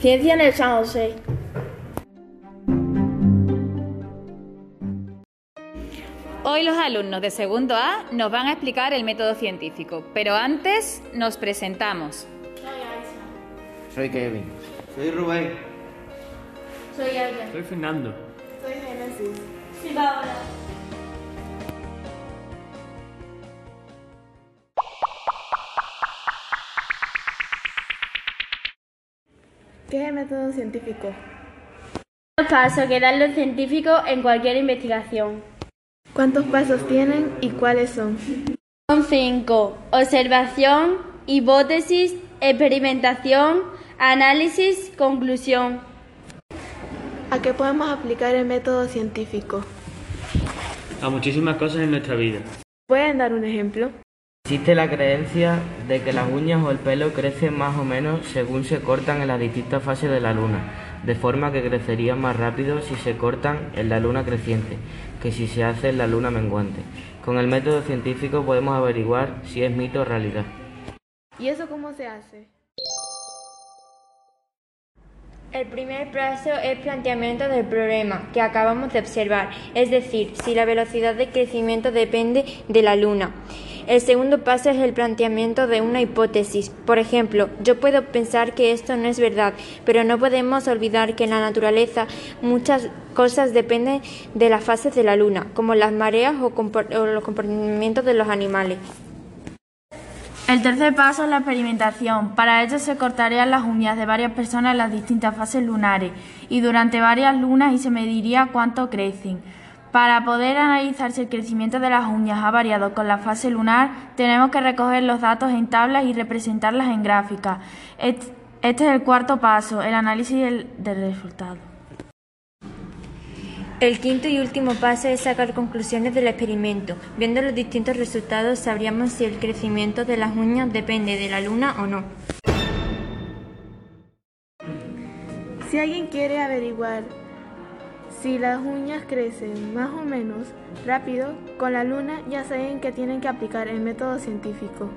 Ciencia en el San José. Hoy los alumnos de segundo A nos van a explicar el método científico, pero antes nos presentamos. Soy Kevin. Soy Rubén. Soy Alba. Soy Fernando. Soy Génesis. Soy Paola. ¿Qué es el método científico? Los pasos que dan los científicos en cualquier investigación. ¿Cuántos pasos tienen y cuáles son? Son cinco. Observación, hipótesis, experimentación, análisis, conclusión. ¿A qué podemos aplicar el método científico? A muchísimas cosas en nuestra vida. ¿Pueden dar un ejemplo? Existe la creencia de que las uñas o el pelo crecen más o menos según se cortan en las distintas fases de la luna, de forma que crecerían más rápido si se cortan en la luna creciente que si se hace en la luna menguante. Con el método científico podemos averiguar si es mito o realidad. ¿Y eso cómo se hace? El primer paso es planteamiento del problema que acabamos de observar, es decir, si la velocidad de crecimiento depende de la Luna. El segundo paso es el planteamiento de una hipótesis. Por ejemplo, yo puedo pensar que esto no es verdad, pero no podemos olvidar que en la naturaleza muchas cosas dependen de las fases de la Luna, como las mareas o, o los comportamientos de los animales. El tercer paso es la experimentación. Para ello se cortarían las uñas de varias personas en las distintas fases lunares y durante varias lunas y se mediría cuánto crecen. Para poder analizar si el crecimiento de las uñas ha variado con la fase lunar, tenemos que recoger los datos en tablas y representarlas en gráficas. Este es el cuarto paso, el análisis del, del resultado. El quinto y último paso es sacar conclusiones del experimento. Viendo los distintos resultados sabríamos si el crecimiento de las uñas depende de la luna o no. Si alguien quiere averiguar si las uñas crecen más o menos rápido con la luna, ya saben que tienen que aplicar el método científico.